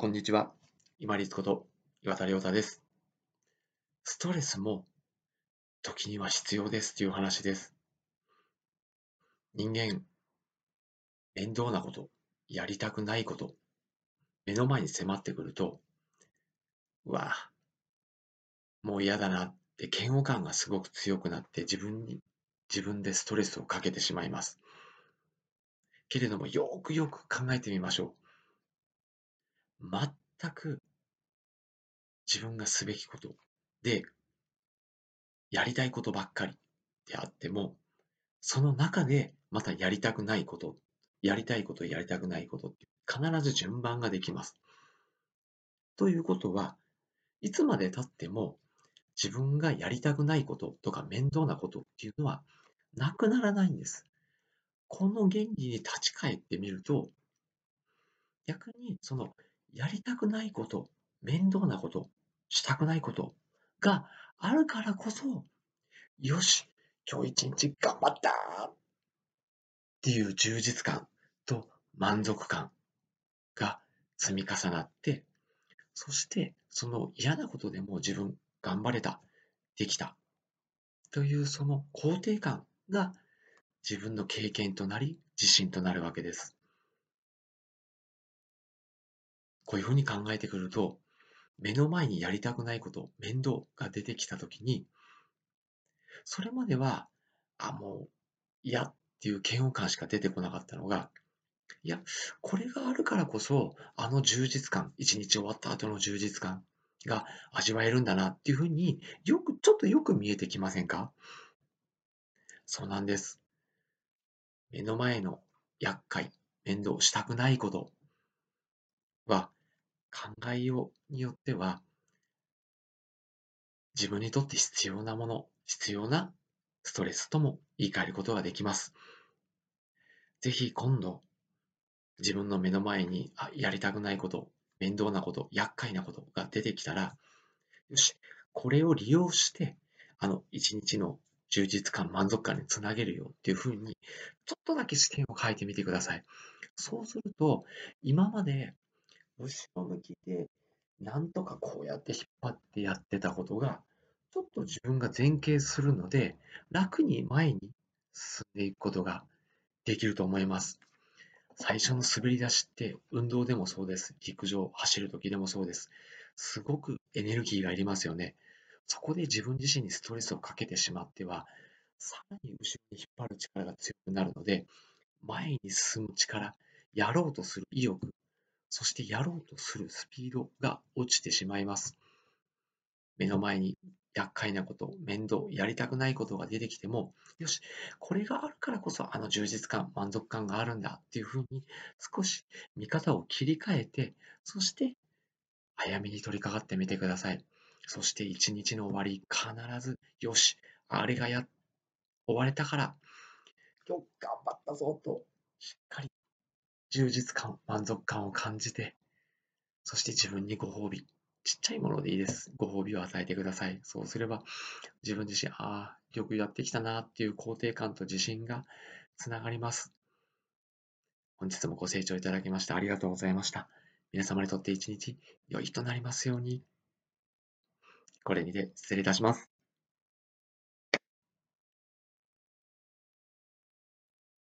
こんにちは。今立こと岩田亮太です。ストレスも時には必要ですという話です。人間、面倒なこと、やりたくないこと、目の前に迫ってくると、うわぁもう嫌だなって嫌悪感がすごく強くなって自分に、自分でストレスをかけてしまいます。けれども、よくよく考えてみましょう。全く自分がすべきことで、やりたいことばっかりであっても、その中でまたやりたくないこと、やりたいこと、やりたくないことって必ず順番ができます。ということは、いつまでたっても自分がやりたくないこととか面倒なことっていうのはなくならないんです。この原理に立ち返ってみると、逆にそのやりたくないこと、面倒なこと、したくないことがあるからこそ、よし、今日一日頑張ったっていう充実感と満足感が積み重なって、そしてその嫌なことでも自分頑張れた、できたというその肯定感が自分の経験となり自信となるわけです。こういうふうに考えてくると、目の前にやりたくないこと、面倒が出てきたときに、それまでは、あ、もう嫌っていう嫌悪感しか出てこなかったのが、いや、これがあるからこそ、あの充実感、一日終わった後の充実感が味わえるんだなっていうふうによく、ちょっとよく見えてきませんか？そうなんです。目の前の厄介、面倒したくないことは、考えようによっては、自分にとって必要なもの、必要なストレスとも言い換えることができます。ぜひ今度、自分の目の前にあやりたくないこと、面倒なこと、厄介なことが出てきたら、よし、これを利用して、あの一日の充実感、満足感につなげるよっていうふうに、ちょっとだけ視点を変えてみてください。そうすると、今まで後ろ向きで、なんとかこうやって引っ張ってやってたことが、ちょっと自分が前傾するので、楽に前に進んでいくことができると思います。最初の滑り出しって、運動でもそうです。陸上、走るときでもそうです。すごくエネルギーがいりますよね。そこで自分自身にストレスをかけてしまっては、さらに後ろに引っ張る力が強くなるので、前に進む力、やろうとする意欲、そしてやろうとするスピードが落ちてしまいます。目の前に厄介なこと、面倒、やりたくないことが出てきても、よし、これがあるからこそあの充実感、満足感があるんだっていうふうに少し見方を切り替えて、そして早めに取り掛かってみてください。そして一日の終わり、必ず、よし、あれがや、終われたから、今日頑張ったぞと、しっかり充実感、満足感を感じて、そして自分にご褒美。ちっちゃいものでいいです。ご褒美を与えてください。そうすれば、自分自身、ああ、よくやってきたなっていう肯定感と自信がつながります。本日もご清聴いただきましてありがとうございました。皆様にとって一日良いとなりますように。これにて失礼いたします。